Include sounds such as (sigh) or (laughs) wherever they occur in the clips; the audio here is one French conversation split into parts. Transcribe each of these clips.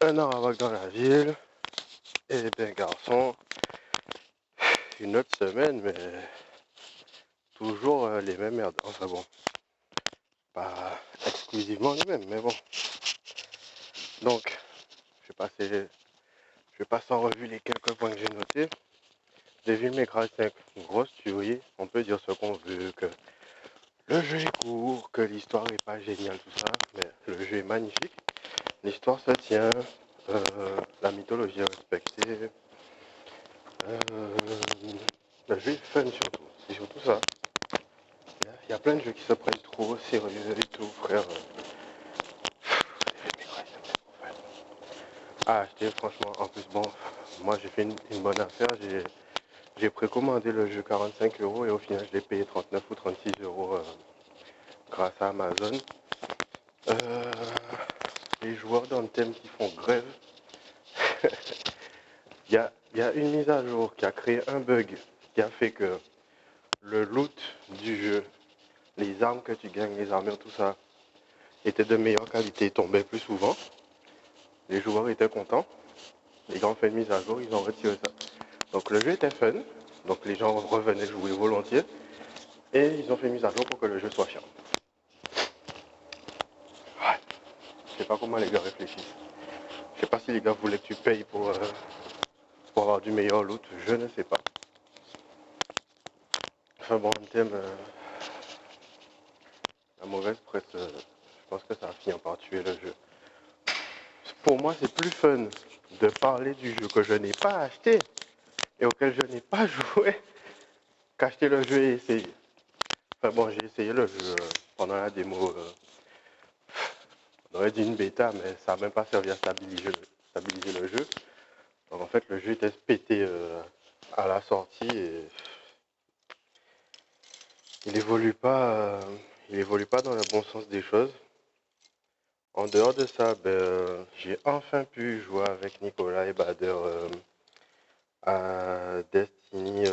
Un Arawak dans la ville, et bien garçon, une autre semaine, mais toujours euh, les mêmes merdes. Enfin bon, pas exclusivement les mêmes, mais bon. Donc, je vais passer, passer en revue les quelques points que j'ai notés. Devil May Cry 5, grosse tuerie. On peut dire ce qu'on veut, que le jeu est court, que l'histoire n'est pas géniale, tout ça, mais le jeu est magnifique. L'histoire se tient, euh, la mythologie est respectée. Euh, le jeu est fun surtout, c'est surtout ça. Il y a plein de jeux qui se prennent trop sérieux et tout, frère. Ah, acheter, franchement, en plus, bon, moi j'ai fait une, bonne affaire, j'ai précommandé le jeu 45 euros et au final je l'ai payé 39 ou 36 euros euh, grâce à Amazon. Euh, les joueurs thème qui font grève. (laughs) Il y, a, une mise à jour qui a créé un bug qui a fait que le loot du jeu, les armes que tu gagnes, les armures, tout ça, était de meilleure qualité, tombait plus souvent. Les joueurs étaient contents. Les ont fait une mise à jour, ils ont retiré ça. Donc le jeu était fun, donc les gens revenaient jouer volontiers. Et ils ont fait une mise à jour pour que le jeu soit chiant. Je sais pas comment les gars réfléchissent. Je sais pas si les gars voulaient que tu payes pour, euh, pour avoir du meilleur loot. Je ne sais pas. Enfin bon, thème, euh, la mauvaise presse, euh, je pense que ça va finir par tuer le jeu. Pour moi, c'est plus fun de parler du jeu que je n'ai pas acheté et auquel je n'ai pas (laughs) joué qu'acheter le jeu et essayer. Enfin bon, j'ai essayé le jeu pendant la démo on aurait une bêta, mais ça n'a même pas servi à stabiliser, le jeu. Donc en fait, le jeu était pété euh, à la sortie et il évolue pas, euh, il évolue pas dans le bon sens des choses. En dehors de ça, ben, j'ai enfin pu jouer avec Nicolas et Bader euh, à Destiny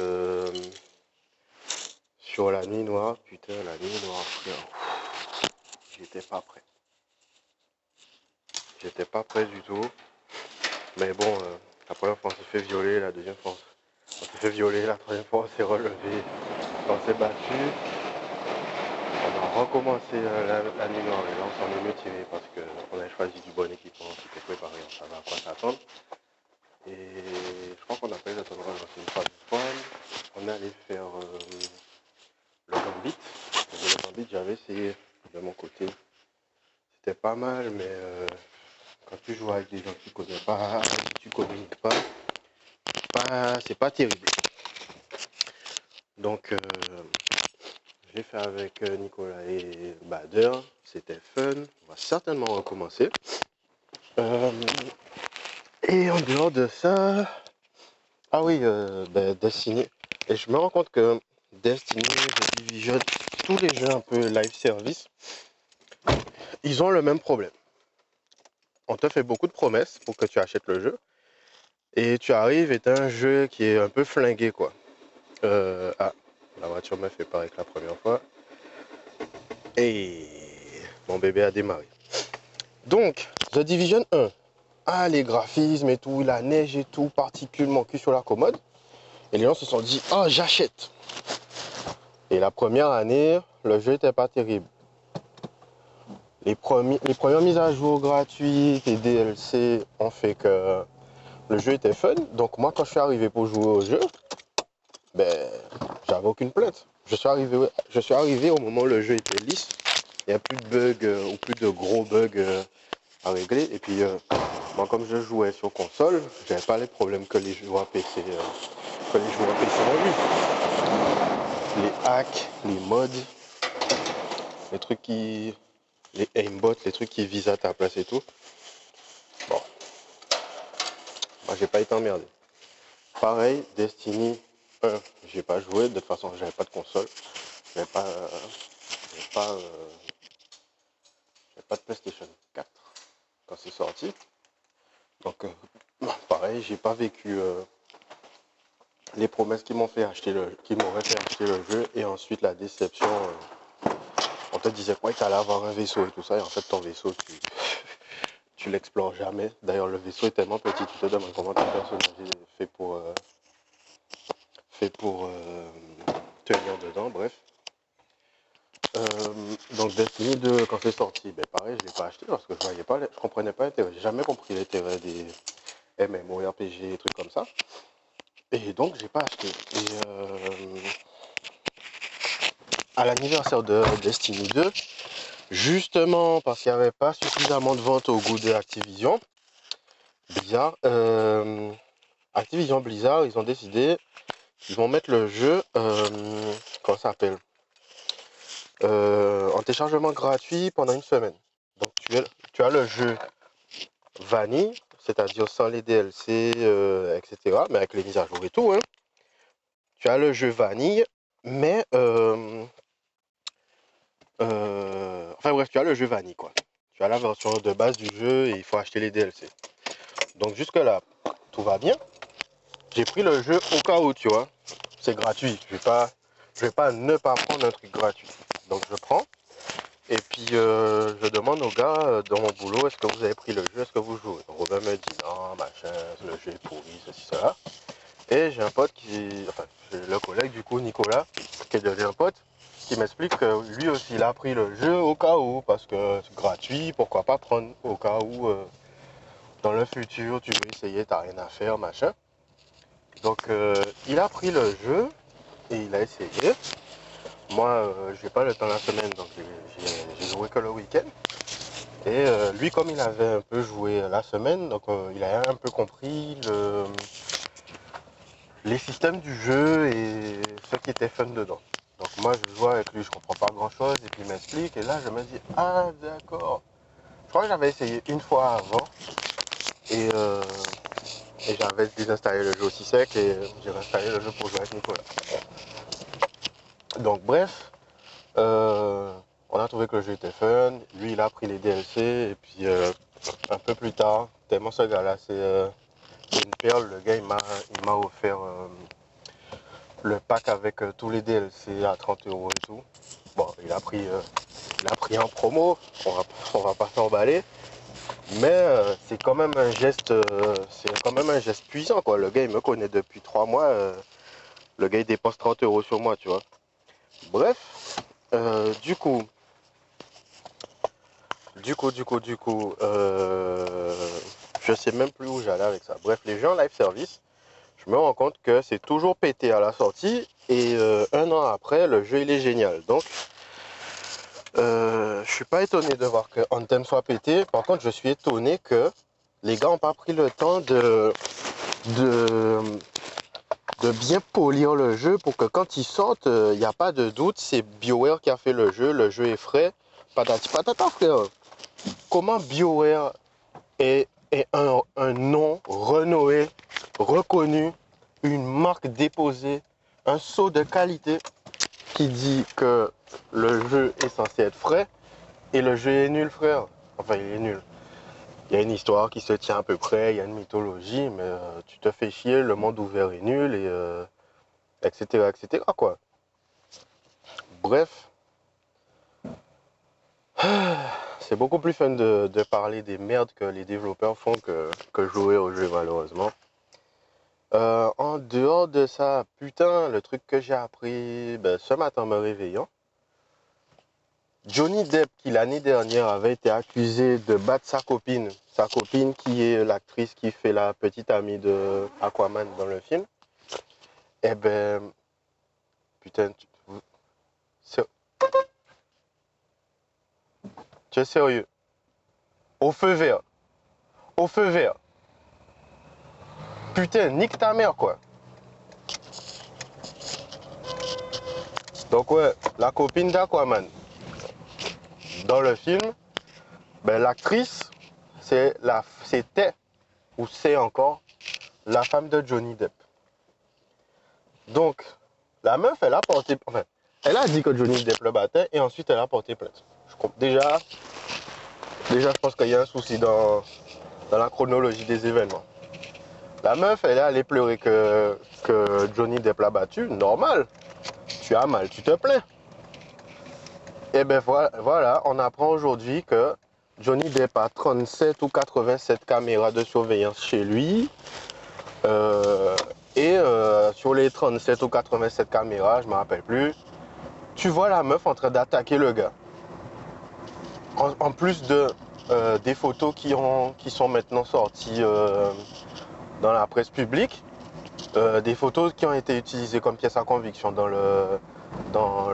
sur la nuit noire. Putain, la nuit noire, frère. J'étais pas prêt. Pas prêt du tout. Mais bon, euh, la première fois on s'est fait violer, la deuxième fois on s'est fait violer, la troisième fois on s'est relevé, on s'est battu. On a recommencé euh, la, nuit noire et là on s'en est tiré parce qu'on a choisi du bon équipement, c'était préparé, on savait à quoi s'attendre. Et je crois qu'on a pas eu de relancer une phase de On allait faire euh, le gambit. Le gambit j'avais essayé de mon côté. C'était pas mal mais quand tu joues avec des gens que tu connais pas, que tu connais pas, c'est pas terrible. Donc, euh, j'ai fait avec euh, Nicolas et Bader. C'était fun. On va certainement recommencer. Euh, et en dehors de ça, ah oui, ben, Destiny. Et je me rends compte que Destiny, Division, tous les jeux un peu live service, ils ont le même problème on te fait beaucoup de promesses pour que tu achètes le jeu. Et tu arrives et un jeu qui est un peu flingué, quoi. Euh, ah, la voiture m'a fait pareil que la première fois. Et mon bébé a démarré. Donc, The Division 1. Ah, les graphismes et tout, la neige et tout, particulièrement cul sur la commode. Et les gens se sont dit, ah, j'achète. Et la première année, le jeu n'était pas terrible les, premières mises à jour gratuites et DLC ont fait que le jeu était fun. Donc moi, quand je suis arrivé pour jouer au jeu, ben, j'avais aucune plainte. Je suis, arrivé, je suis arrivé au moment où le jeu était lisse. Il n'y a plus de bugs euh, ou plus de gros bugs euh, à régler. Et puis, euh, moi, comme je jouais sur console, j'avais pas les problèmes que les joueurs PC, que les joueurs PC ont eu. Les hacks, les mods, les trucs qui les aimbots, les trucs qui visent à ta place et tout. Bon. Moi, j'ai pas été emmerdé. Pareil, Destiny 1, j'ai pas joué. De toute façon, j'avais pas de console. J'avais pas, euh, pas, euh, pas de PlayStation 4 quand c'est sorti. Donc, euh, pareil, j'ai pas vécu les promesses qui m'ont fait acheter le, qui m'auraient fait acheter le jeu et ensuite la déception disait quoi que tu allais avoir un vaisseau et tout ça, et en fait ton vaisseau, tu, (laughs) tu l'explores jamais. D'ailleurs, le vaisseau est tellement petit, tu te demandes comment ton personnage fait pour, euh, fait pour euh, tenir dedans, bref. Euh, donc Destiny 2, quand c'est sorti, ben pareil, je l'ai pas acheté parce que je voyais pas, je comprenais pas l'intérêt. J'ai jamais compris l'intérêt des MMORPG, trucs comme ça. Et donc j'ai pas acheté. Et à l'anniversaire de Destiny 2, justement parce qu'il n'y avait pas suffisamment de ventes au goût de Activision, Blizzard, euh, Activision Blizzard, ils ont décidé qu'ils vont mettre le jeu, euh, comment ça s'appelle, euh, en téléchargement gratuit pendant une semaine. Donc tu, tu as le jeu vanille, c'est-à-dire sans les DLC, etc., mais avec les mises à jour et tout. Hein. Tu as le jeu vanille, mais enfin bref, tu as le jeu vanille quoi. Tu as la version de base du jeu et il faut acheter les DLC. Donc jusque là, tout va bien. J'ai pris le jeu au cas où, tu vois. C'est gratuit. Je vais pas, vais pas ne pas prendre un truc gratuit. Donc je prends. Et puis euh, je demande au gars euh, dans mon boulot, est-ce que vous avez pris le jeu, est-ce que vous jouez? Robin me dit non, machin, le jeu est pourri, ceci, cela. Et j'ai un pote qui, enfin, le collègue du coup, Nicolas, qui est devenu un pote, qui m'explique que lui aussi il a pris le jeu au cas où, parce que c'est gratuit, pourquoi pas prendre au cas où euh, dans le futur tu veux essayer, t'as rien à faire, machin. Donc euh, il a pris le jeu et il a essayé. Moi euh, j'ai pas le temps la semaine donc j'ai joué que le week-end. Et lui comme il avait un peu joué la semaine, donc il a un peu compris le, les systèmes du jeu et ce qui était fun dedans. Donc moi je joue avec lui, je comprends pas grand chose et puis il m'explique et là je me dis ah d'accord. Je crois que j'avais essayé une fois avant et, euh, et j'avais désinstallé le jeu aussi sec et j'ai réinstallé le jeu pour jouer avec Nicolas. Donc bref, euh, on a trouvé que le jeu était fun, lui il a pris les DLC et puis euh, un peu plus tard, tellement ce gars là c'est une perle, le gars il m'a offert le pack avec euh, tous les DLC à 30 euros et tout. Bon, il a pris, euh, il a pris en promo, on va, on va pas s'emballer. Mais euh, c'est quand même un geste, c'est quand même un geste puissant quoi. Le gars il me connaît depuis trois mois. le gars il dépense 30 euros sur moi, tu vois. Bref, du coup, du coup, du coup, du coup, je sais même plus où j'allais avec ça. Bref, les gens live service, je me rends compte que c'est toujours pété à la sortie et euh, un an après, le jeu il est génial. Donc, euh, je suis pas étonné de voir que Anthem soit pété. Par contre, je suis étonné que les gars n'ont pas pris le temps de, de, bien polir le jeu pour que quand ils sortent, il euh, n'y a pas de doute, c'est BioWare qui a fait le jeu, le jeu est frais. Patati patata frère. Comment BioWare est, un, nom renommé reconnu, une marque déposée, un saut de qualité qui dit que le jeu est censé être frais et le jeu est nul, frère. Enfin, il est nul. Il y a une histoire qui se tient à peu près, il y a une mythologie, mais euh, tu te fais chier, le monde ouvert est nul, et euh, etc., etc., quoi. Bref. (sighs) C'est beaucoup plus fun de, parler des merdes que les développeurs font que, jouer au jeu, malheureusement. Euh, en dehors de ça, putain, le truc que j'ai appris ben, ce matin en me réveillant, Johnny Depp, qui l'année dernière avait été accusé de battre sa copine, sa copine qui est l'actrice qui fait la petite amie de Aquaman dans le film, eh ben, putain, tu, tu sérieux? Au feu vert. Au feu vert. Putain, nique ta mère, quoi. Donc, ouais, la copine d'Aquaman. Dans le film, ben, l'actrice, c'est la, c'était, ou c'est encore, la femme de Johnny Depp. Donc, la meuf, elle a porté, enfin, elle a dit que Johnny Depp le battait et ensuite elle a porté plainte. Déjà, déjà, je pense qu'il y a un souci dans, la chronologie des événements. La meuf, elle est allée pleurer que, que Johnny Depp l'a battu. Normal. Tu as mal, tu te plains. Et eh ben voilà, on apprend aujourd'hui que Johnny Depp a 37 ou 87 caméras de surveillance chez lui. Euh, et euh, sur les 37 ou 87 caméras, je me rappelle plus, tu vois la meuf en train d'attaquer le gars. En, plus de euh, des photos qui, ont, qui sont maintenant sorties dans la presse publique, des photos qui ont été utilisées comme pièce à conviction dans le dans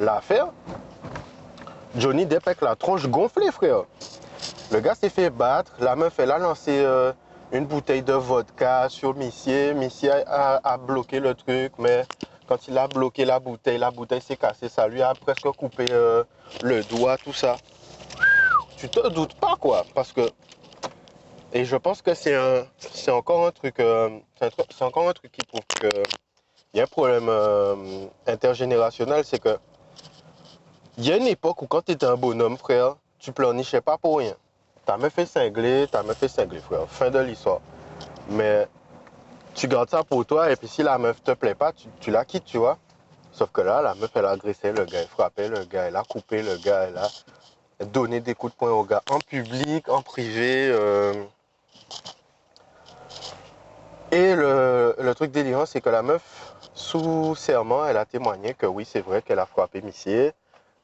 l'affaire. Johnny Depp avec la tronche gonflée, frère. Le gars s'est fait battre, la meuf elle a lancé une bouteille de vodka sur Missier. Missier a, bloqué le truc, mais quand il a bloqué la bouteille, la bouteille s'est cassée. Ça lui a presque coupé euh, le doigt, tout ça. Tu te doutes pas, quoi, parce que. Et je pense que c'est un, c'est encore un truc, euh, c'est encore un truc qui prouve que il y a un problème euh, intergénérationnel, c'est que il y a une époque où quand tu étais un bonhomme, frère, tu pleurnichais pas pour rien. T'as me fait cingler, t'as me fait cingler, frère. Fin de l'histoire. Mais tu gardes ça pour toi et puis si la meuf te plaît pas, tu, la quittes, tu vois. Sauf que là, la meuf, elle a agressé le gars, elle frappé le gars, elle a coupé le gars, elle a donné des coups de poing au gars en public, en privé. Euh. Et le, truc délirant, c'est que la meuf, sous serment, elle a témoigné que oui, c'est vrai qu'elle a frappé Missier.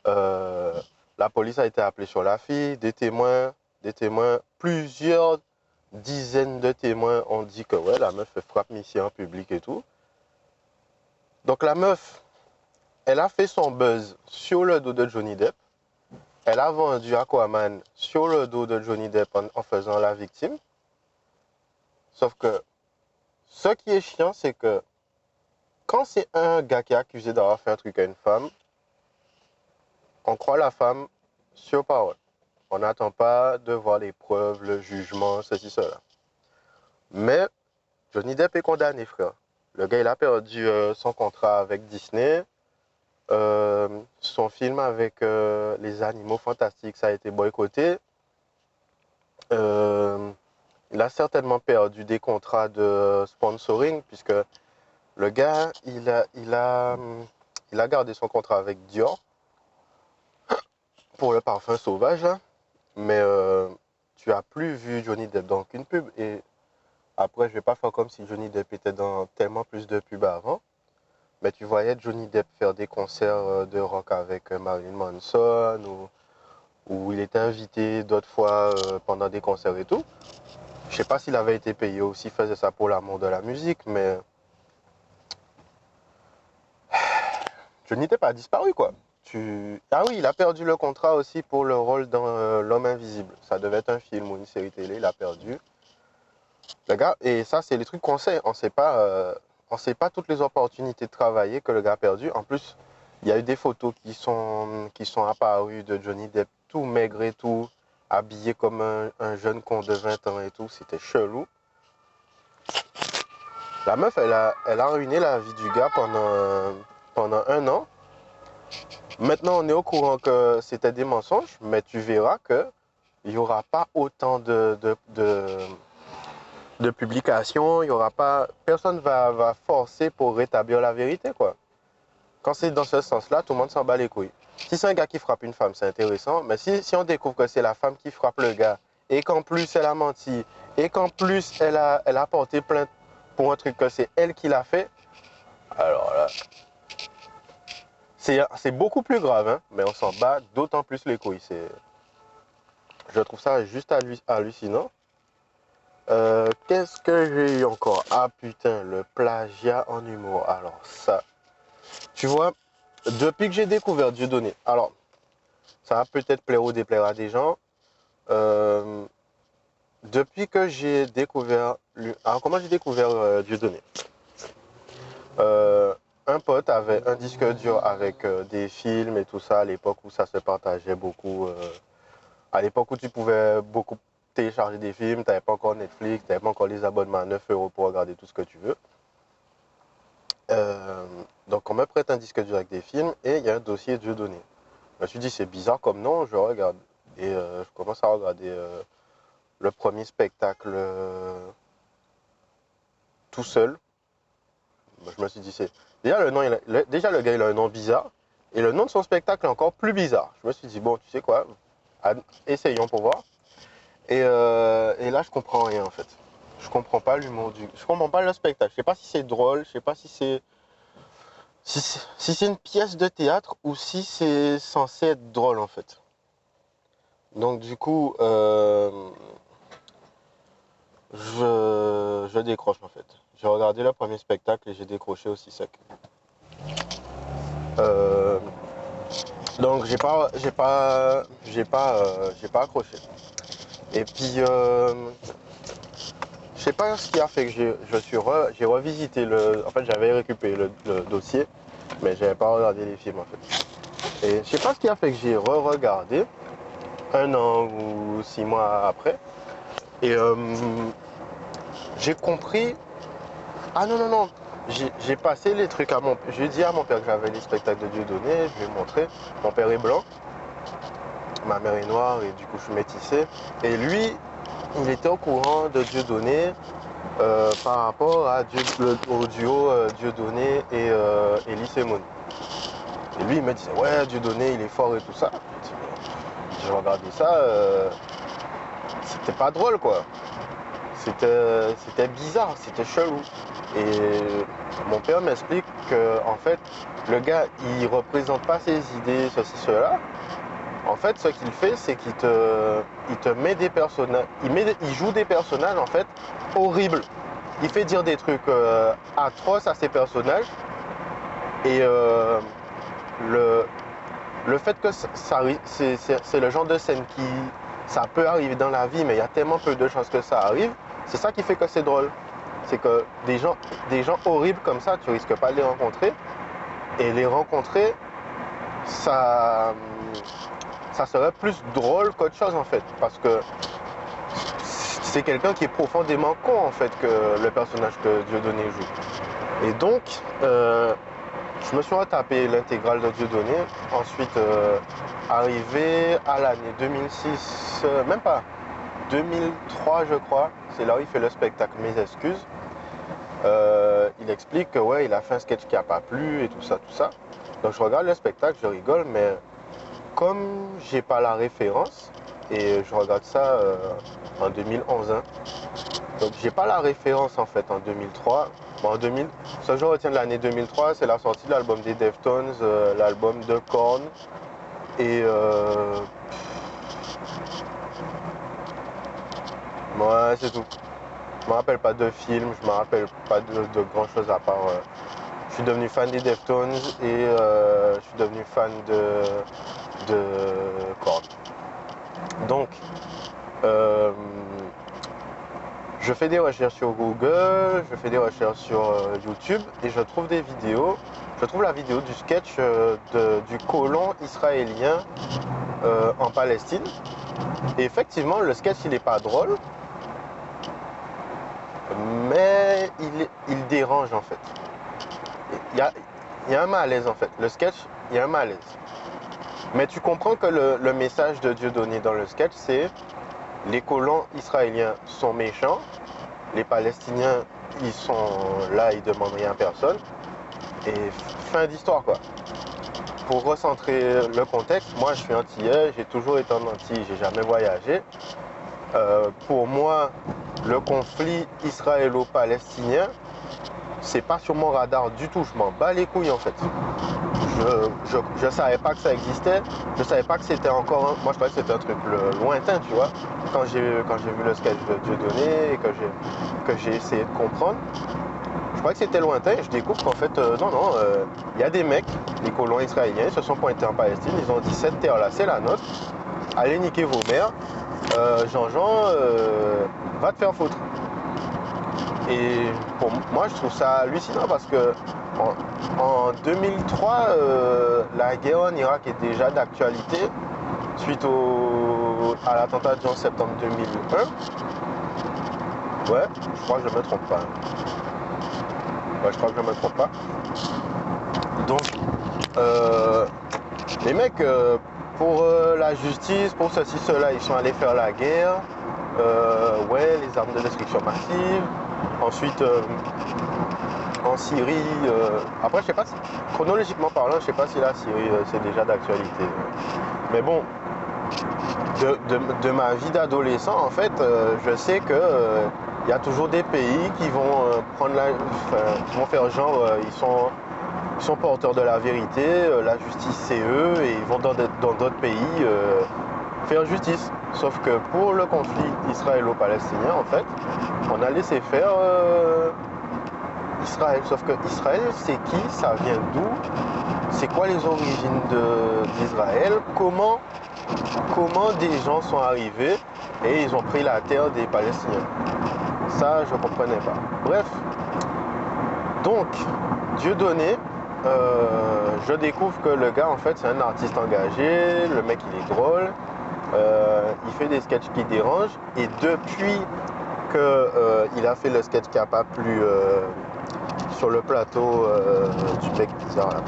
Euh, la police a été appelée sur la fille, des témoins des témoins, plusieurs dizaines de témoins ont dit que ouais, la meuf frappe Missy en public et tout. Donc la meuf, elle a fait son buzz sur le dos de Johnny Depp. Elle a vendu Aquaman sur le dos de Johnny Depp en, faisant la victime. Sauf que ce qui est chiant, c'est que quand c'est un gars qui est accusé d'avoir fait un truc à une femme, on croit la femme sur parole. On n'attend pas de voir les preuves, le jugement, ceci, cela. Mais Johnny Depp est condamné, frère. Le gars, il a perdu euh, son contrat avec Disney. Euh, son film avec euh, les animaux fantastiques, ça a été boycotté. il a certainement perdu des contrats de sponsoring puisque le gars, il a, gardé son contrat avec Dior pour le parfum sauvage. Mais euh, tu as plus vu Johnny Depp dans qu'une pub. Et après, je vais pas faire comme si Johnny Depp était dans tellement plus de pubs avant. Mais tu voyais Johnny Depp faire des concerts euh, de rock avec euh, Marilyn Manson ou où il était invité d'autres fois pendant des concerts et tout. Je sais pas s'il avait été payé ou s'il faisait ça pour l'amour de la musique, mais (sighs) Johnny Depp a disparu quoi. Ah oui, il a perdu le contrat aussi pour le rôle dans euh, L'homme invisible. Ça devait être un film ou une série télé, il a perdu. Le gars, et ça, c'est les trucs qu'on sait. On sait pas, euh, on sait pas toutes les opportunités de travailler que le gars a perdu. En plus, il y a eu des photos qui sont, apparues de Johnny Depp tout maigre et tout, habillé comme un, jeune con de 20 ans et tout. C'était chelou. La meuf, elle a, ruiné la vie du gars pendant un an. Maintenant, on est au courant que c'était des mensonges, mais tu verras qu'il n'y aura pas autant de, de, publications, il y aura pas, personne va, va forcer pour rétablir la vérité, quoi. Quand c'est dans ce sens-là, tout le monde s'en bat les couilles. Si c'est un gars qui frappe une femme, c'est intéressant, mais si, si on découvre que c'est la femme qui frappe le gars, et qu'en plus elle a menti, et qu'en plus elle a, elle a porté plainte pour un truc que c'est elle qui l'a fait, alors là, c'est beaucoup plus grave, hein, mais on s'en bat d'autant plus les couilles. Je trouve ça juste hallucinant. Euh, qu'est-ce que j'ai eu encore? Ah putain, le plagiat en humour. Alors ça, tu vois, depuis que j'ai découvert Dieudonné, alors ça va peut-être plaire ou déplaire à des gens. Euh, depuis que j'ai découvert, alors comment j'ai découvert euh, Dieudonné? Euh, un pote avait un disque dur avec euh, des films et tout ça à l'époque où ça se partageait beaucoup. Euh, à l'époque où tu pouvais beaucoup télécharger des films, tu n'avais pas encore Netflix, tu n'avais pas encore les abonnements à 9 euros pour regarder tout ce que tu veux. Euh, donc on me prête un disque dur avec des films et il y a un dossier Dieu donné. Je me suis dit c'est bizarre comme nom, je regarde. Et je commence à regarder le premier spectacle tout seul. Je me suis dit c'est Déjà le, gars, il a un nom bizarre. Et le nom de son spectacle est encore plus bizarre. Je me suis dit, bon, tu sais quoi, essayons pour voir. Et, euh, et, là, je comprends rien en fait. Je comprends pas l'humour du. Je comprends pas le spectacle. Je sais pas si c'est drôle, je sais pas si c'est. Si c'est une pièce de théâtre ou si c'est censé être drôle en fait. Donc du coup, euh, je décroche en fait. J'ai regardé le premier spectacle et j'ai décroché aussi sec. Euh, donc j'ai pas j'ai pas j'ai pas euh, j'ai pas accroché. Et puis euh, je sais pas ce qui a fait que je suis j'ai revisité le. En fait j'avais récupéré le, dossier, mais j'avais pas regardé les films en fait. Et je sais pas ce qui a fait que j'ai re-regardé un an ou six mois après. Et j'ai compris. Ah non non non, j'ai passé les trucs à mon père. J'ai dit à mon père que j'avais les spectacles de Dieu donné, je lui ai montré. Mon père est blanc, ma mère est noire et du coup je suis métissé. Et lui, il était au courant de Dieu donné euh, par rapport au duo euh, Dieu donné et euh, Elise et Et lui, il me disait, ouais, Dieu donné, il est fort et tout ça. J'ai regardé ça, c'était pas drôle quoi. C'était bizarre, c'était chelou. Et mon père m'explique que en fait, le gars, il représente pas ses idées, ceci, cela. En fait, ce qu'il fait, c'est qu'il te, il te met des personnages, il, joue des personnages en fait horribles. Il fait dire des trucs euh, atroces à ses personnages. Et euh, le, le fait que ça, c'est le genre de scène qui, ça peut arriver dans la vie, mais il y a tellement peu de chances que ça arrive. C'est ça qui fait que c'est drôle c'est que des gens, des gens horribles comme ça, tu risques pas de les rencontrer. Et les rencontrer, ça, ça serait plus drôle qu'autre chose en fait. Parce que c'est quelqu'un qui est profondément con en fait que le personnage que Dieudonné joue. Et donc, euh, je me suis retapé l'intégrale de Dieudonné. Ensuite, euh, arrivé à l'année 2006, euh, même pas, 2003 je crois, c'est là où il fait le spectacle Mes excuses. Euh, il explique que ouais, il a fait un sketch qui n'a pas plu et tout ça, tout ça. Donc je regarde le spectacle, je rigole, mais comme j'ai pas la référence, et je regarde ça euh, en 2011, hein, donc j'ai pas la référence en fait en 2003. Bon, en 2000, ce que je retiens de l'année 2003, c'est la sortie de l'album des Deftones, euh, l'album de Korn, et Ouais, c'est tout. Je me rappelle pas de films, je me rappelle pas de, grand chose à part. Euh, je suis devenu fan des Deftones et euh, je suis devenu fan de, de. Donc, euh, je fais des recherches sur Google, je fais des recherches sur YouTube et je trouve des vidéos. Je trouve la vidéo du sketch du colon israélien en Palestine. Et effectivement, le sketch, il n'est pas drôle, mais il, dérange en fait. Il y, a, un malaise en fait. Le sketch, il y a un malaise. Mais tu comprends que le, message de Dieu donné dans le sketch, c'est les colons israéliens sont méchants, les Palestiniens, ils sont là, ils demandent rien à personne. Et fin d'histoire quoi. Pour recentrer le contexte, moi je suis antillais, j'ai toujours été en Antilles, j'ai jamais voyagé. Euh, pour moi, le conflit israélo-palestinien, c'est pas sur mon radar du tout. Je m'en bats les couilles en fait. Je, ne savais pas que ça existait. Je savais pas que c'était encore un... Moi je croyais que c'était un truc lointain, tu vois. Quand j'ai quand j'ai vu le sketch de Dieu donné et que j'ai que j'ai essayé de comprendre, je croyais que c'était lointain. Je découvre qu'en fait, euh, non, non, euh, il y a des mecs, les colons israéliens, ils se sont pointés en Palestine. Ils ont dit cette terre là, c'est la nôtre. Allez niquer vos mères. Euh, Jean-Jean, euh, va te faire foutre. Et pour moi, je trouve ça hallucinant parce que en, 2003, euh, la guerre en Irak est déjà d'actualité suite à l'attentat du 11 septembre 2001. Ouais, je crois que je me trompe pas. Ouais, je crois que je me trompe pas. Donc, les mecs, pour euh, la justice, pour ceci, cela, ils sont allés faire la guerre. Euh, ouais, les armes de destruction massive. Ensuite, euh, en Syrie, après, je sais pas, si, chronologiquement parlant, je sais pas si la Syrie c'est déjà d'actualité. Mais bon, de, ma vie d'adolescent, en fait, euh, je sais que il y a toujours des pays qui vont prendre la, qui vont faire genre, ils sont sont porteurs de la vérité, la justice c'est eux, et ils vont dans d'autres pays faire justice. Sauf que pour le conflit israélo-palestinien, en fait, on a laissé faire Israël. Sauf que Israël, c'est qui? Ça vient d'où? C'est quoi les origines d'Israël? Comment, comment des gens sont arrivés et ils ont pris la terre des Palestiniens? Ça, je ne comprenais pas. Bref. Donc, Dieu donné, euh, je découvre que le gars, en fait, c'est un artiste engagé. Le mec, il est drôle. Euh, il fait des sketchs qui dérangent. Et depuis qu'il euh, a fait le sketch qui n'a pas plu sur le plateau euh, du mec bizarre là.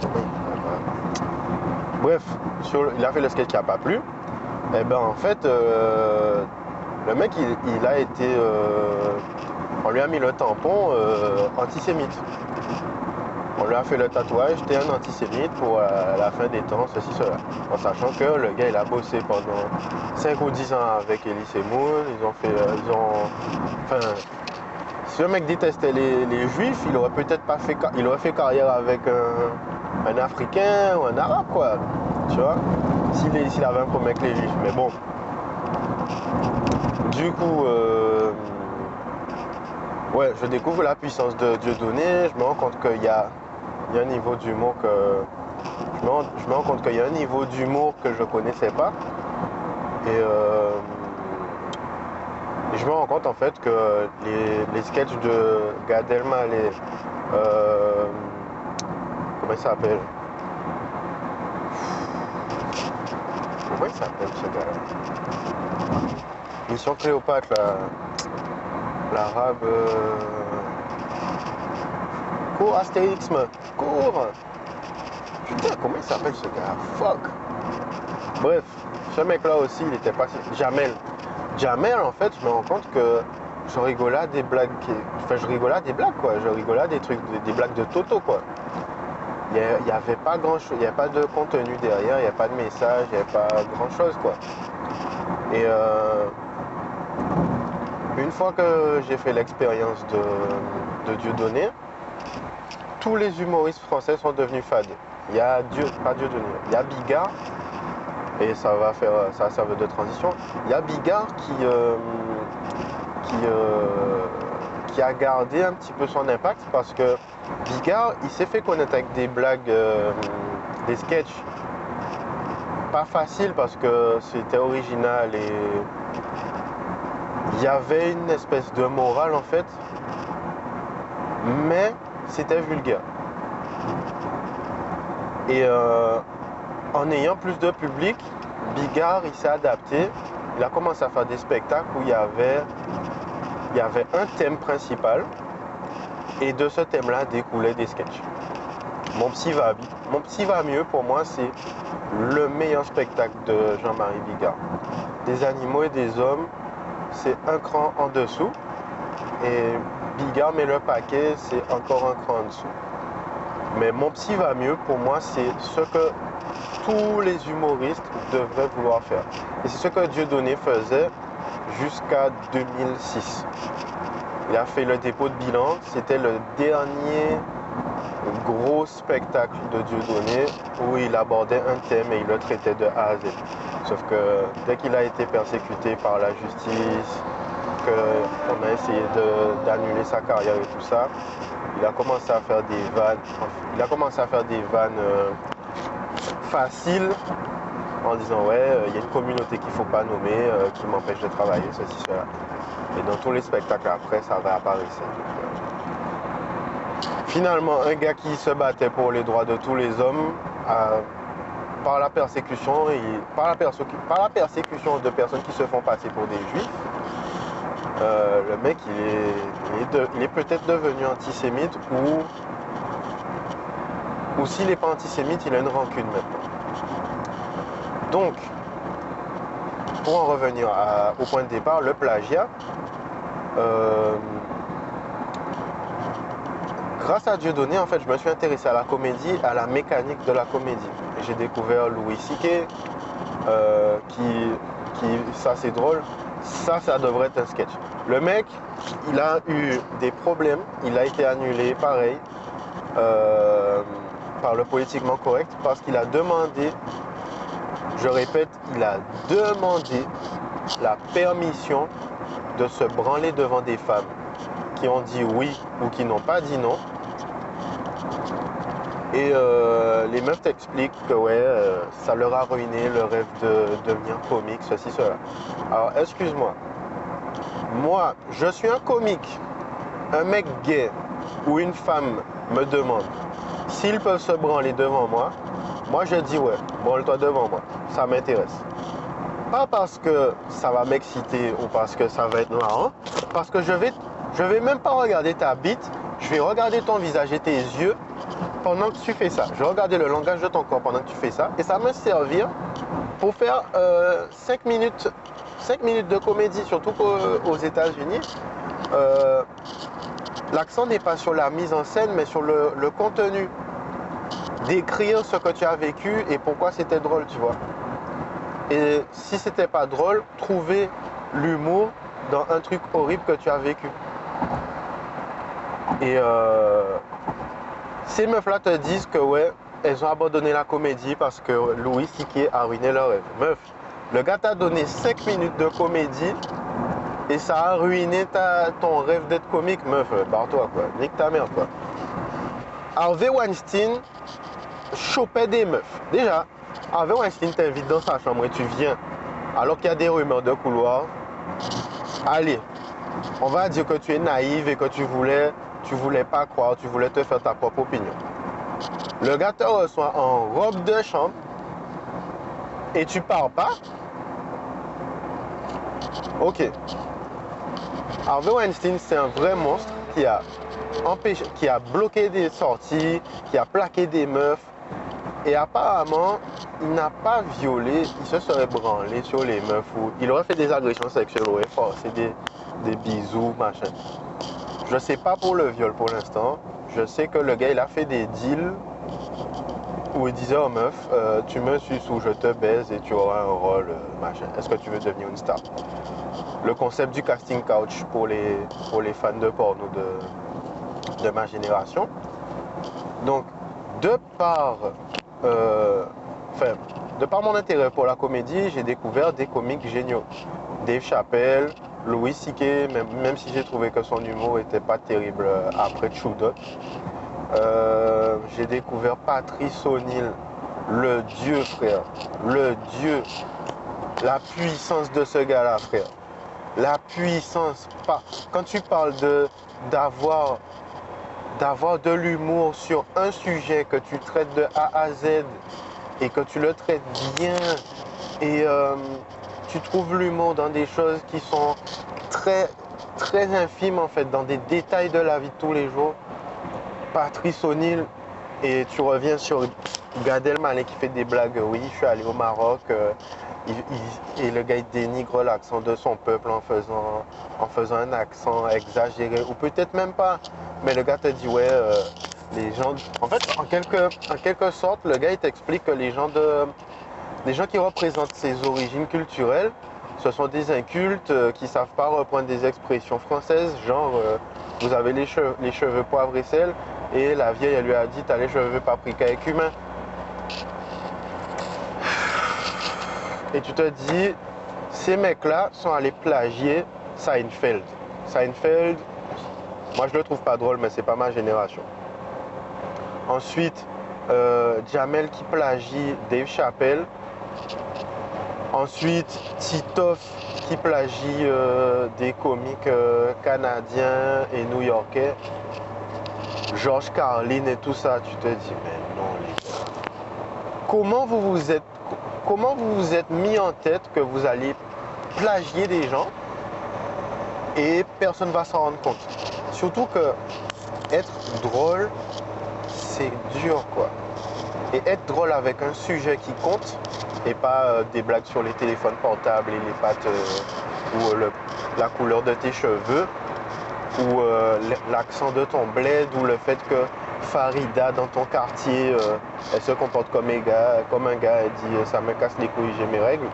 Bref, il a fait le skate qui a pas plu. Et eh ben en fait, euh, le mec il, a été. Euh, on lui a mis le tampon antisémite. On lui a fait le tatouage, t'es un antisémite pour la fin des temps, ceci, cela. En sachant que le gars il a bossé pendant 5 ou 10 ans avec Elise Moon, ils ont fait. ils ont. Enfin, si le mec détestait les, juifs, il aurait peut-être pas fait, il aurait fait carrière avec un, africain ou un arabe, quoi. Tu vois? S'il avait un problème avec les juifs. Mais bon. Du coup, euh, ouais, je découvre la puissance de Dieu donné. Je me rends compte qu'il y a, un niveau d'humour que. Je me, rends, compte qu'il y a un niveau d'humour que je connaissais pas. Et. Euh, je me rends compte en fait que les, les sketchs de Gad Elmaleh, euh, comment il s'appelle? Comment il s'appelle ce gars-là? Mission Cléopâtre, l'arabe. Euh... Cours Astérixme, Putain, comment il s'appelle ce gars? Fuck Bref, ce mec-là aussi, il était pas. Jamel. Jamel, en fait, je me rends compte que je rigolais des blagues. Enfin, je rigolais des blagues, quoi. Je rigolais des trucs, des, blagues de Toto, quoi. Il n'y avait pas grand chose, il n'y avait pas de contenu derrière, il n'y avait pas de message, il n'y avait pas grand chose, quoi. Et euh, une fois que j'ai fait l'expérience de, de Dieu donné, tous les humoristes français sont devenus fades. Il y a Dieu, pas Dieu donné, il y a Bigard et ça va faire ça serve de transition. Il y a Bigard qui, euh, euh, qui, a gardé un petit peu son impact parce que Bigard, il s'est fait connaître avec des blagues, euh, des sketchs pas faciles parce que c'était original et il y avait une espèce de morale en fait, mais c'était vulgaire. Et en ayant plus de public, Bigard, s'est adapté. Il a commencé à faire des spectacles où il y avait, il y avait un thème principal. Et de ce thème-là découlaient des sketchs. Mon psy va, mon psy va mieux, pour moi, c'est le meilleur spectacle de Jean-Marie Bigard. Des animaux et des hommes, c'est un cran en dessous. Et Bigard met le paquet, c'est encore un cran en dessous. Mais mon psy va mieux, pour moi, c'est ce que tous les humoristes devraient vouloir faire. Et c'est ce que Dieudonné faisait jusqu'à 2006. Il a fait le dépôt de bilan. C'était le dernier gros spectacle de Dieudonné où il abordait un thème et il le traitait de A à Z. Sauf que dès qu'il a été persécuté par la justice, qu'on a essayé d'annuler sa carrière et tout ça, il a commencé à faire des vannes. Il a commencé à faire des vannes euh, facile en disant ouais, euh, il y a une communauté qu'il ne faut pas nommer, euh, qui m'empêche de travailler, ceci, cela. Et dans tous les spectacles après, ça va apparaître. Finalement, un gars qui se battait pour les droits de tous les hommes, par la persécution par la, persécution de personnes qui se font passer pour des juifs, euh, le mec il est, peut-être devenu antisémite ou ou s'il n'est pas antisémite, il a une rancune maintenant. Donc, pour en revenir au point de départ, le plagiat, euh, grâce à Dieu donné, en fait, je me suis intéressé à la comédie, à la mécanique de la comédie. J'ai découvert Louis C.K., euh, qui, qui, ça c'est drôle, ça, ça devrait être un sketch. Le mec, il a eu des problèmes, il a été annulé, pareil, euh, par le politiquement correct, parce qu'il a demandé, je répète, il a demandé la permission de se branler devant des femmes qui ont dit oui ou qui n'ont pas dit non. Et euh, les meufs t'expliquent que euh, ça leur a ruiné le rêve de devenir comique, ceci, cela. Alors excuse-moi, moi je suis un comique, un mec gay ou une femme me demande s'ils peuvent se branler devant moi, moi je dis ouais, branle-toi devant moi, ça m'intéresse. Pas parce que ça va m'exciter ou parce que ça va être marrant, parce que je vais, je vais même pas regarder ta bite, je vais regarder ton visage et tes yeux pendant que tu fais ça. Je vais regarder le langage de ton corps pendant que tu fais ça et ça va me servir pour faire 5 euh, minutes, 5 minutes de comédie, surtout aux États-Unis. Euh, l'accent n'est pas sur la mise en scène, mais sur le, le contenu. D'écrire ce que tu as vécu et pourquoi c'était drôle, tu vois. Et si c'était pas drôle, trouver l'humour dans un truc horrible que tu as vécu. Et euh, ces meufs-là te disent que ouais, elles ont abandonné la comédie parce que Louis C.K. a ruiné leur rêve. Meuf, le gars t'a donné 5 minutes de comédie et ça a ruiné ton rêve d'être comique, meuf. Barre-toi, quoi. Nique ta merde, quoi. Harvey Weinstein chopait des meufs. Déjà, Harvey Weinstein t'invite dans sa chambre et tu viens alors qu'il y a des rumeurs de couloir. Allez, on va dire que tu es naïve et que tu voulais, tu voulais pas croire, tu voulais te faire ta propre opinion. Le gars te reçoit en robe de chambre et tu pars pas. Ok. Harvey Weinstein, c'est un vrai monstre qui a bloqué des sorties, qui a plaqué des meufs. Et apparemment, il n'a pas violé, il se serait branlé sur les meufs il aurait fait des agressions sexuelles, aurait forcé des bisous, machin. Je sais pas pour le viol pour l'instant. Je sais que le gars, il a fait des deals où il disait aux meufs, euh, tu me suis sous, je te baise et tu auras un rôle, euh, machin. Est-ce que tu veux devenir une star? Le concept du casting couch pour les, fans de porno de, ma génération. Donc, de par, euh, de par mon intérêt pour la comédie, j'ai découvert des comiques géniaux. Dave Chappelle, Louis C.K., même, si j'ai trouvé que son humour n'était pas terrible après True Dot. Euh, j'ai découvert Patrice O'Neill, le dieu frère, le dieu, la puissance de ce gars-là frère, la puissance. Quand tu parles d'avoir de l'humour sur un sujet que tu traites de A à Z et que tu le traites bien et euh, tu trouves l'humour dans des choses qui sont très très infimes en fait, dans des détails de la vie de tous les jours. Patrice O'Neill et tu reviens sur Gad Elmaleh qui fait des blagues. Oui, je suis allé au Maroc euh, et le gars il dénigre l'accent de son peuple en faisant, en faisant un accent exagéré ou peut-être même pas. Mais le gars te dit ouais, euh, les gens. En fait, en quelque, en quelque sorte, le gars il t'explique que les gens de, les gens qui représentent ses origines culturelles, ce sont des incultes euh, qui savent pas reprendre des expressions françaises, genre vous avez les cheveux, poivre et sel, et la vieille, lui a dit, t'as les cheveux paprika et cumin. Et tu te dis, ces mecs-là sont allés plagier Seinfeld. Seinfeld, moi je le trouve pas drôle, mais c'est pas ma génération. Ensuite, euh, Jamel qui plagie Dave Chappelle. Ensuite, Titoff qui plagie euh, des comiques euh, canadiens et new-yorkais. George Carlin et tout ça, tu te dis, mais non, les gars. Comment vous vous êtes, comment vous vous êtes mis en tête que vous allez plagier des gens et personne ne va s'en rendre compte? Surtout que être drôle, c'est dur, quoi. Et être drôle avec un sujet qui compte et pas euh, des blagues sur les téléphones portables et les pattes euh, ou euh, la couleur de tes cheveux ou l'accent de ton bled ou le fait que Farida dans ton quartier, elle se comporte comme un gars, comme un gars, elle dit ça me casse les couilles, j'ai mes règles.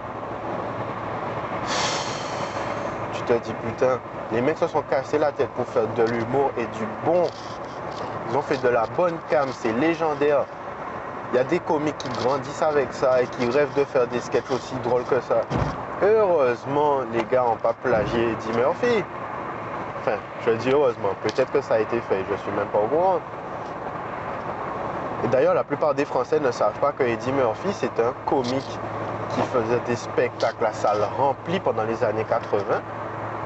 Tu te dis putain, les mecs se sont cassés la tête pour faire de l'humour et du bon. Ils ont fait de la bonne cam, c'est légendaire. Il y a des comiques qui grandissent avec ça et qui rêvent de faire des sketchs aussi drôles que ça. Heureusement, les gars n'ont pas plagié Eddie Murphy. Enfin, je dis heureusement, peut-être que ça a été fait, je suis même pas au courant. Et d'ailleurs, la plupart des Français ne savent pas que Eddie Murphy, c'est un comique qui faisait des spectacles à salle remplie pendant les années 80.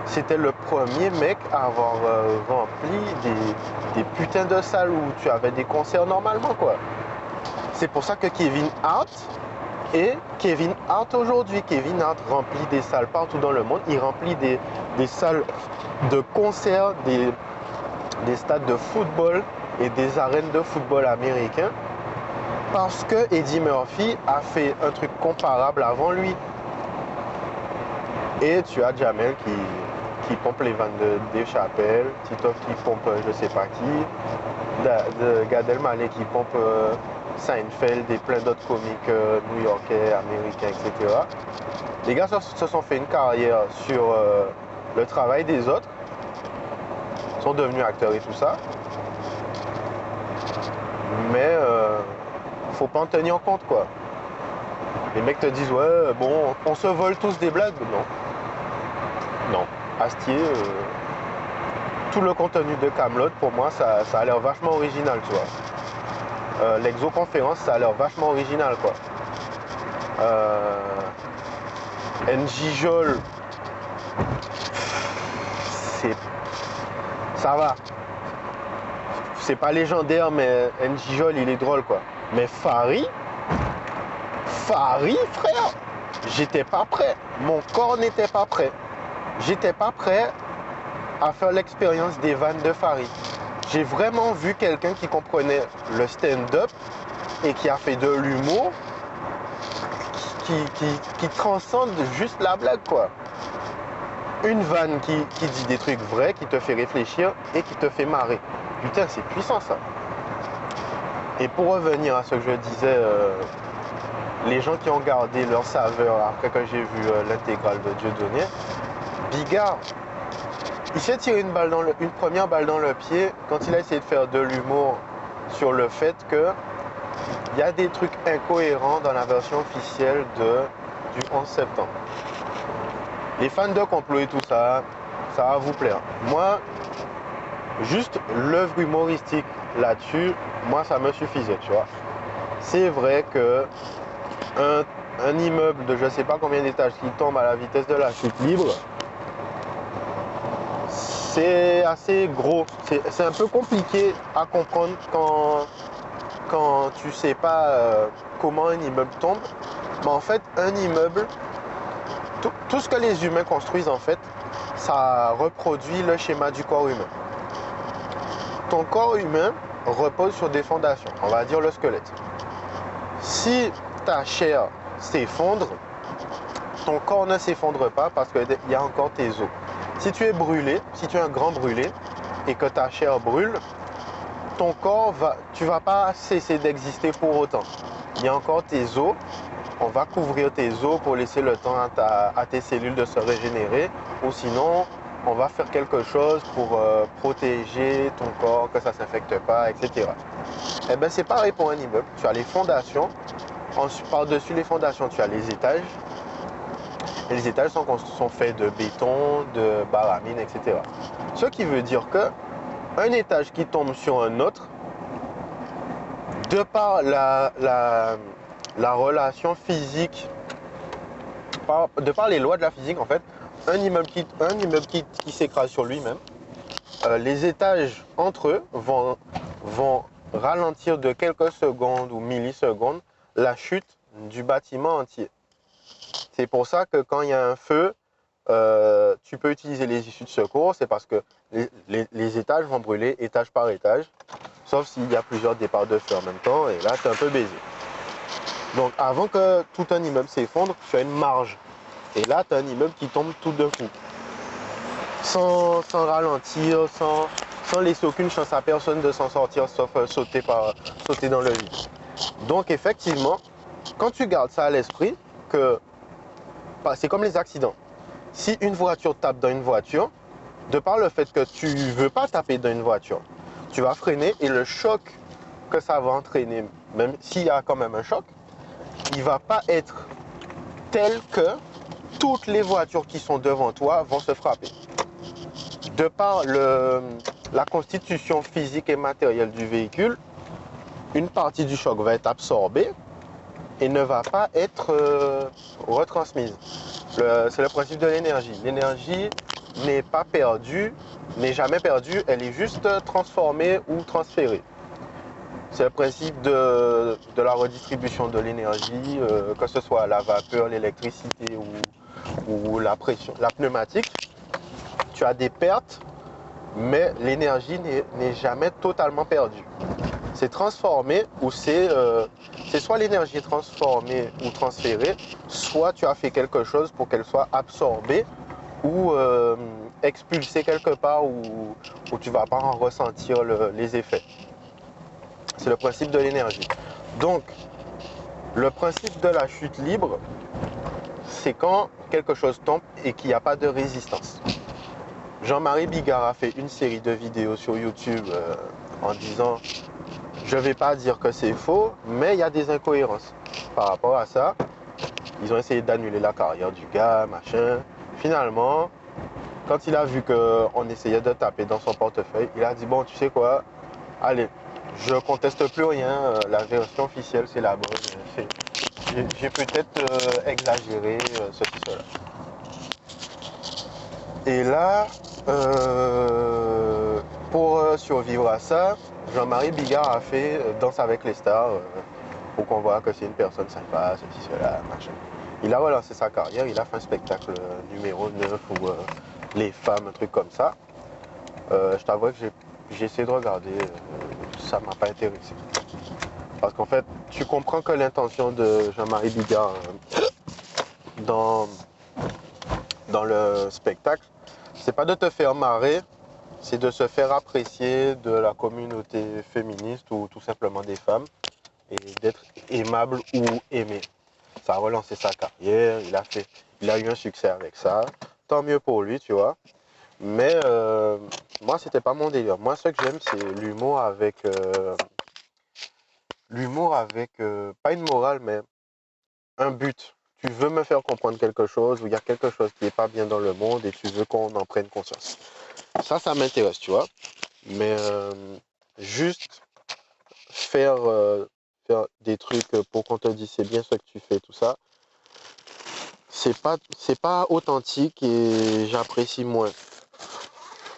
C'était le premier mec à avoir euh, rempli des, des putains de salles où tu avais des concerts normalement, quoi. C'est pour ça que Kevin Hart est Kevin Hart aujourd'hui. Kevin Hart remplit des salles partout dans le monde. Il remplit des, des salles de concerts, des, des stades de football et des arènes de football américains parce que Eddie Murphy a fait un truc comparable avant lui. Et tu as Jamel qui, qui pompe les vannes de Dave Chappelle, qui pompe je sais pas qui, de, Gad qui pompe euh, Seinfeld et plein d'autres comiques euh, new-yorkais, américains, etc. Les gars se, sont fait une carrière sur euh, le travail des autres, sont devenus acteurs et tout ça. Mais euh, faut pas en tenir compte quoi. Les mecs te disent ouais bon on se vole tous des blagues. Non. Non. Astier, euh, tout le contenu de Camelot pour moi ça, ça a l'air vachement original tu vois. Euh, L'exoconférence ça a l'air vachement original quoi. Euh, c'est ça va. C'est pas légendaire, mais NJ Jol, il est drôle, quoi. Mais Fari, Fari, frère, j'étais pas prêt. Mon corps n'était pas prêt. J'étais pas prêt à faire l'expérience des vannes de Fari. J'ai vraiment vu quelqu'un qui comprenait le stand-up et qui a fait de l'humour qui, qui- transcende juste la blague, quoi. Une vanne qui, qui dit des trucs vrais, qui te fait réfléchir et qui te fait marrer. Putain, c'est puissant ça. Et pour revenir à ce que je disais, euh, les gens qui ont gardé leur saveur après que j'ai vu euh, l'intégrale de Dieudonné, Bigard, il s'est tiré une, première balle dans le pied quand il a essayé de faire de l'humour sur le fait que il y a des trucs incohérents dans la version officielle du 11 septembre. Les fans de complot et tout ça, ça va vous plaire. Moi, juste l'œuvre humoristique là-dessus, moi ça me suffisait, tu vois. C'est vrai que un, immeuble de je sais pas combien d'étages qui tombe à la vitesse de la chute libre, c'est assez gros. C'est un peu compliqué à comprendre quand, quand tu sais pas euh, comment un immeuble tombe. Mais en fait, un immeuble, tout, tout ce que les humains construisent en fait, ça reproduit le schéma du corps humain. Ton corps humain repose sur des fondations, on va dire le squelette. Si ta chair s'effondre, ton corps ne s'effondre pas parce qu'il y a encore tes os. Si tu es brûlé, si tu es un grand brûlé et que ta chair brûle, ton corps va, tu vas pas cesser d'exister pour autant. Il y a encore tes os. On va couvrir tes os pour laisser le temps à, tes cellules de se régénérer. Ou sinon, on va faire quelque chose pour euh, protéger ton corps, que ça ne s'infecte pas, etc. Eh bien, c'est pareil pour un immeuble. Tu as les fondations. Par-dessus les fondations, tu as les étages. Les étages sont, faits de béton, de baramine, etc. Ce qui veut dire que un étage qui tombe sur un autre, de par la, la- la relation physique, de par les lois de la physique en fait, un immeuble qui, s'écrase sur lui-même, euh, les étages entre eux vont ralentir de quelques secondes ou millisecondes la chute du bâtiment entier. C'est pour ça que quand il y a un feu, euh, tu peux utiliser les issues de secours, c'est parce que les, étages vont brûler étage par étage, sauf s'il y a plusieurs départs de feu en même temps, et là, tu es un peu baisé. Donc, avant que tout un immeuble s'effondre, tu as une marge. Et là, tu as un immeuble qui tombe tout d'un coup. Sans, ralentir, sans, laisser aucune chance à personne de s'en sortir sauf euh, sauter dans le vide. Donc effectivement, quand tu gardes ça à l'esprit, que c'est comme les accidents. Si une voiture tape dans une voiture, de par le fait que tu veux pas taper dans une voiture, tu vas freiner et le choc que ça va entraîner, même s'il y a quand même un choc, il va pas être tel que toutes les voitures qui sont devant toi vont se frapper. De par la constitution physique et matérielle du véhicule, une partie du choc va être absorbée et ne va pas être euh, retransmise. C'est le principe de l'énergie. L'énergie n'est pas perdue, n'est jamais perdue, elle est juste transformée ou transférée. C'est le principe de, la redistribution de l'énergie, euh, que ce soit la vapeur, l'électricité ou, la pression, la pneumatique. Tu as des pertes, mais l'énergie n'est jamais totalement perdue. C'est transformé ou c'est euh, soit l'énergie transformée ou transférée, soit tu as fait quelque chose pour qu'elle soit absorbée ou euh, expulsée quelque part où, tu ne vas pas en ressentir les effets. C'est le principe de l'énergie. Donc, le principe de la chute libre, c'est quand quelque chose tombe et qu'il n'y a pas de résistance. Jean-Marie Bigard a fait une série de vidéos sur YouTube euh, en disant je ne vais pas dire que c'est faux, mais il y a des incohérences par rapport à ça. Ils ont essayé d'annuler la carrière du gars, machin. Finalement, quand il a vu qu'on essayait de taper dans son portefeuille, il a dit bon, tu sais quoi, allez, je conteste plus rien, euh, la version officielle c'est la bonne. J'ai peut-être euh, exagéré euh, ceci, cela. Et là, pour survivre à ça, Jean-Marie Bigard a fait Danse avec les stars pour qu'on voit que c'est une personne sympa, ceci, cela, machin. Il a relancé sa carrière, il a fait un spectacle numéro 9 ou les femmes, un truc comme ça. je t'avoue que j'ai essayé de regarder ça m'a pas intéressé. Parce qu'en fait, tu comprends que l'intention de Jean-Marie Bigard euh, dans, dans le spectacle, c'est pas de te faire marrer, c'est de se faire apprécier de la communauté féministe ou tout simplement des femmes et d'être aimable ou aimé. Ça a relancé sa carrière, il a, fait, il a eu un succès avec ça. Tant mieux pour lui, tu vois. Mais euh, moi, c'était pas mon délire. Moi, ce que j'aime, c'est l'humour avec. Euh, l'humour avec. Euh, pas une morale, mais un but. Tu veux me faire comprendre quelque chose ou il y a quelque chose qui n'est pas bien dans le monde et tu veux qu'on en prenne conscience. Ça, ça m'intéresse, tu vois. Mais juste faire, faire des trucs pour qu'on te dise c'est bien ce que tu fais, tout ça, c'est pas, pas authentique et j'apprécie moins.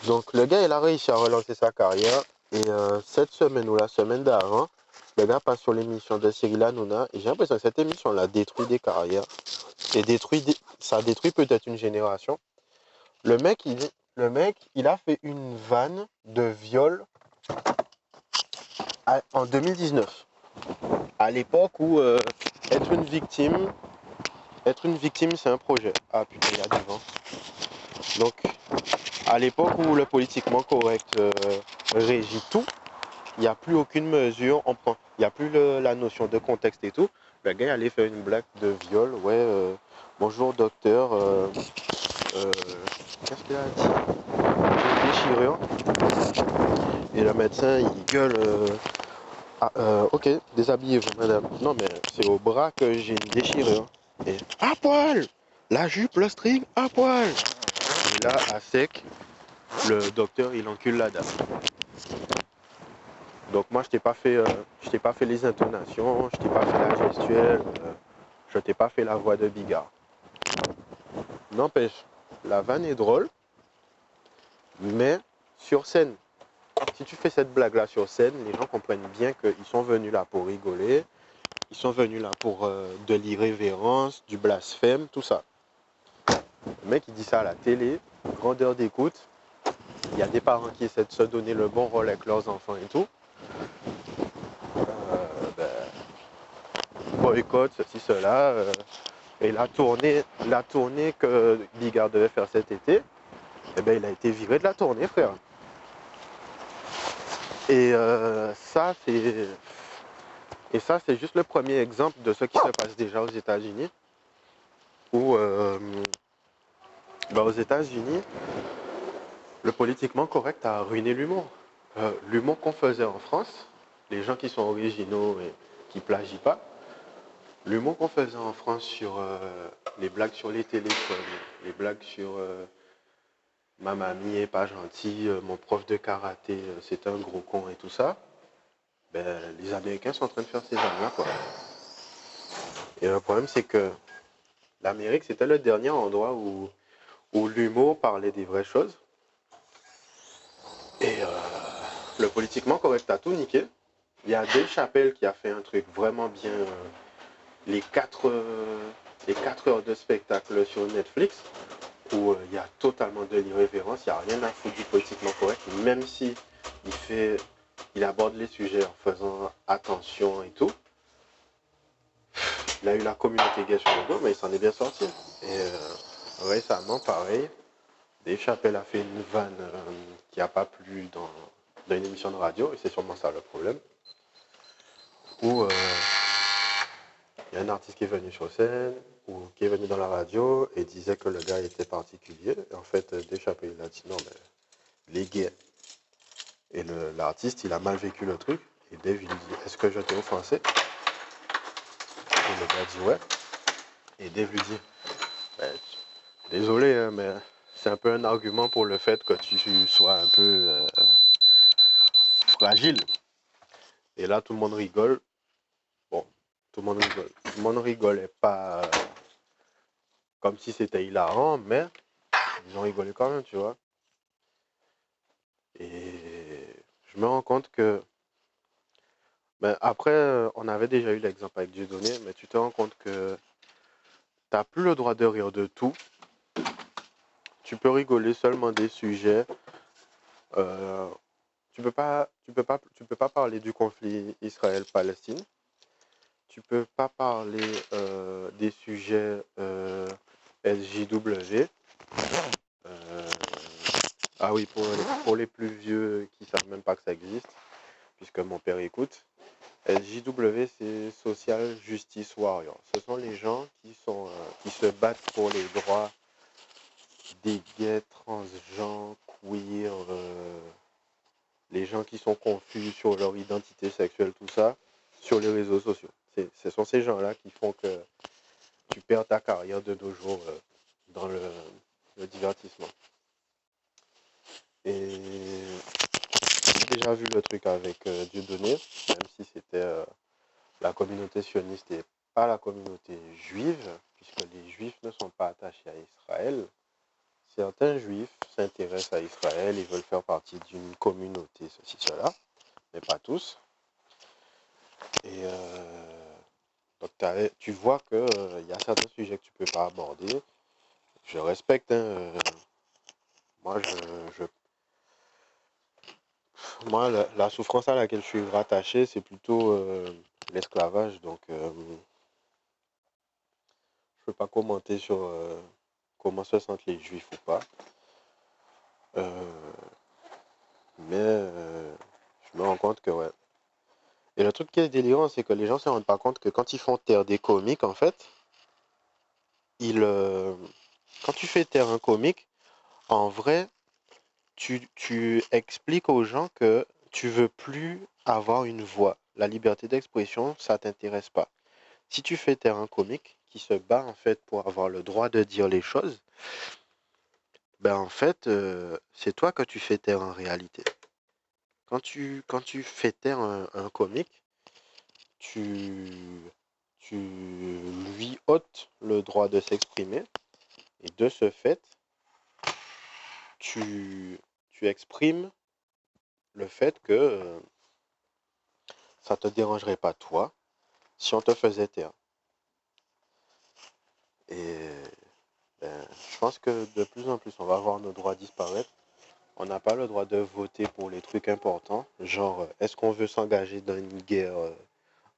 Donc le gars, il a réussi à relancer sa carrière. Et euh, cette semaine ou la semaine d'avant, le gars passe sur l'émission de Cyril Hanouna. Et j'ai l'impression que cette émission l'a détruit des carrières. Et détruit ça détruit peut-être une génération. Le mec, il, le mec, il a fait une vanne de viol en 2019. À l'époque où euh, être une victime, être une victime, c'est un projet. Ah putain, il y a du vent. Donc, à l'époque où le politiquement correct euh, régit tout, il n'y a plus aucune mesure, il n'y a plus la notion de contexte et tout. Le gars allait faire une blague de viol, ouais, euh, bonjour docteur, qu'est-ce qu'il a dit J'ai déchirure. Et le médecin, il gueule, ah, ok, déshabillez-vous madame. Non mais c'est au bras que j'ai une déchirure. Et à poil La jupe, le string, à poil et là, à sec, le docteur, il encule la dame. Donc moi, je t'ai pas fait, euh, je t'ai pas fait les intonations, je t'ai pas fait la gestuelle, euh, je t'ai pas fait la voix de Bigard. N'empêche, la vanne est drôle, mais sur scène, si tu fais cette blague-là sur scène, les gens comprennent bien qu'ils sont venus là pour rigoler, ils sont venus là pour euh, de l'irrévérence, du blasphème, tout ça. Le mec, il dit ça à la télé, grandeur d'écoute. Il y a des parents qui essaient de se donner le bon rôle avec leurs enfants et tout. Euh, ben, boycott, ceci, cela. Euh, et la tournée, la tournée que Bigard devait faire cet été, eh ben, il a été viré de la tournée, frère. Et euh, ça, c'est et ça, c'est juste le premier exemple de ce qui se passe déjà aux États-Unis, où euh, bah, aux États-Unis, le politiquement correct a ruiné l'humour. Euh, l'humour qu'on faisait en France, les gens qui sont originaux et qui plagient pas, l'humour qu'on faisait en France sur euh, les blagues sur les téléphones, les blagues sur ma mamie est pas gentille, mon prof de karaté c'est un gros con et tout ça, ben, les Américains sont en train de faire ces armes-là. Et le problème, c'est que l'Amérique, c'était le dernier endroit où, où l'humour parlait des vraies choses. Et euh, le politiquement correct a tout niqué. Il y a Dave Chappelle qui a fait un truc vraiment bien. Euh, les, quatre, euh, les quatre heures de spectacle sur Netflix, où il y a totalement de l'irrévérence, il n'y a rien à foutre du politiquement correct, même si il aborde les sujets en faisant attention et tout. Il a eu la communauté gay sur le dos, mais il s'en est bien sorti. Et euh, récemment, pareil, Dave a fait une vanne euh, qui n'a pas plu dans, une émission de radio, et c'est sûrement ça le problème. Où euh, il y a un artiste qui est venu sur scène, ou qui est venu dans la radio, et disait que le gars était particulier. Et en fait, Dave Chappelle a dit non, mais les gays et l'artiste, il a mal vécu le truc. Et Dave, il lui dit Est-ce que je t'ai offensé? Et le gars dit Ouais. Et Dave lui dit ben, Désolé, hein, mais c'est un peu un argument pour le fait que tu sois un peu euh, fragile. Et là, tout le monde rigole. Tout le monde rigole. Tout le monde rigolait pas euh, comme si c'était hilarant, mais ils ont rigolé quand même, tu vois. Et je me rends compte que, ben, après, euh, on avait déjà eu l'exemple avec Dieudonné, mais tu te rends compte que tu n'as plus le droit de rire de tout. Tu peux rigoler seulement des sujets. Euh, tu peux peux tu peux pas parler du conflit Israël-Palestine. Tu peux pas parler euh, des sujets SJW. Ah oui, pour les, plus vieux qui savent même pas que ça existe, puisque mon père écoute, SJW c'est Social Justice Warrior. Ce sont les gens qui, sont, euh, qui se battent pour les droits des gays, transgenres, queer, euh, les gens qui sont confus sur leur identité sexuelle, tout ça, sur les réseaux sociaux. Ce sont ces gens-là qui font que tu perds ta carrière de nos jours euh, dans le divertissement. Et j'ai déjà vu le truc avec euh, Dieudonné, même si c'était euh, la communauté sioniste et pas la communauté juive, puisque les juifs ne sont pas attachés à Israël. Certains juifs s'intéressent à Israël, ils veulent faire partie d'une communauté, ceci, cela, mais pas tous. Et euh, donc tu vois qu'il y a certains sujets que tu ne peux pas aborder. Je respecte, hein, moi je, moi, la, souffrance à laquelle je suis rattaché, c'est plutôt euh, l'esclavage. Donc, euh, je ne peux pas commenter sur euh, comment se sentent les juifs ou pas. mais je me rends compte que, ouais. Et le truc qui est délirant, c'est que les gens se rendent pas compte que quand ils font taire des comiques, en fait, ils, quand tu fais taire un comique, en vrai, tu, expliques aux gens que tu veux plus avoir une voix. La liberté d'expression, ça t'intéresse pas. Si tu fais taire un comique qui se bat en fait pour avoir le droit de dire les choses, ben en fait, euh, c'est toi que tu fais taire en réalité. Quand tu, quand tu fais taire un, comique, tu, tu lui ôtes le droit de s'exprimer et de ce fait, tu, tu exprimes le fait que euh, ça te dérangerait pas toi si on te faisait taire. Et ben, je pense que de plus en plus, on va voir nos droits disparaître. On n'a pas le droit de voter pour les trucs importants, genre euh, est-ce qu'on veut s'engager dans une guerre euh,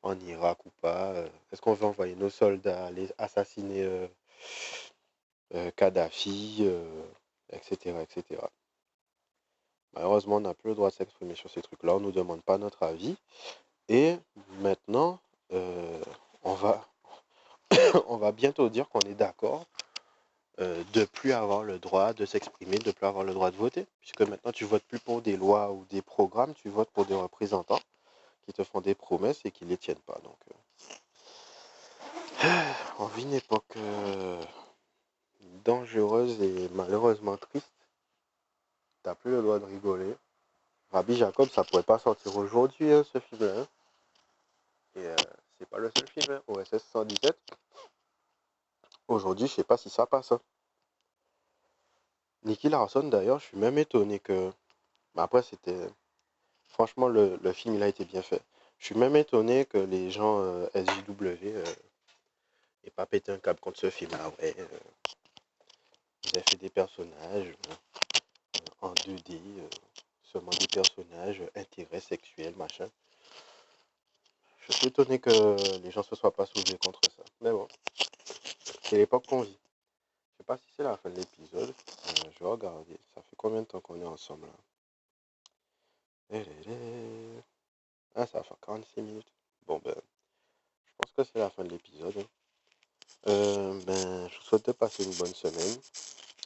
en Irak ou pas Est-ce qu'on veut envoyer nos soldats aller assassiner Kadhafi, etc., etc. Malheureusement, on n'a plus le droit de s'exprimer sur ces trucs-là. On ne nous demande pas notre avis. Et maintenant, euh, on, va, (coughs) on va bientôt dire qu'on est d'accord euh, de plus avoir le droit de s'exprimer, de plus avoir le droit de voter. Puisque maintenant, tu votes plus pour des lois ou des programmes, tu votes pour des représentants qui te font des promesses et qui ne les tiennent pas. Donc, euh, (sighs) on vit une époque euh, dangereuse et malheureusement triste. T'as plus le droit de rigoler. Rabbi Jacob, ça pourrait pas sortir aujourd'hui, hein, ce film-là. hein. Et euh, c'est pas le seul film, hein. OSS 117. Aujourd'hui, je sais pas si ça passe. hein. Nicky Larson, d'ailleurs, je suis même étonné que. Mais après, c'était. Franchement, le, film, il a été bien fait. Je suis même étonné que les gens euh, SJW euh, aient pas pété un câble contre ce film-là. Ouais, euh, ils avaient fait des personnages euh, en 2D, euh, seulement des personnages, intérêts sexuels, machin. Je suis étonné que les gens se soient pas soulevés contre ça. Mais bon, c'est l'époque qu'on vit. Je sais pas si c'est la fin de l'épisode. Je vais regarder. Ça fait combien de temps qu'on est ensemble là? Élélé. Ah, ça va faire 46 minutes. Bon, ben, je pense que c'est la fin de l'épisode. hein. Euh, ben, je vous souhaite de passer une bonne semaine.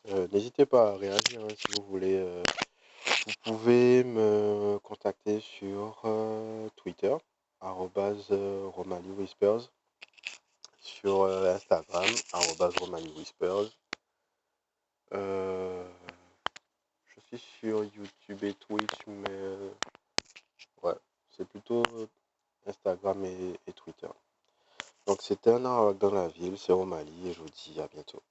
Euh, N'hésitez pas à réagir hein, si vous voulez. euh, vous pouvez me contacter sur Twitter, euh, Romali Whispers, sur euh, Instagram, Romali Whispers. Euh, je suis sur YouTube et Twitch, mais ouais, c'est plutôt Instagram et, Twitter. Donc c'était un arc dans la ville, c'est Romali et je vous dis à bientôt.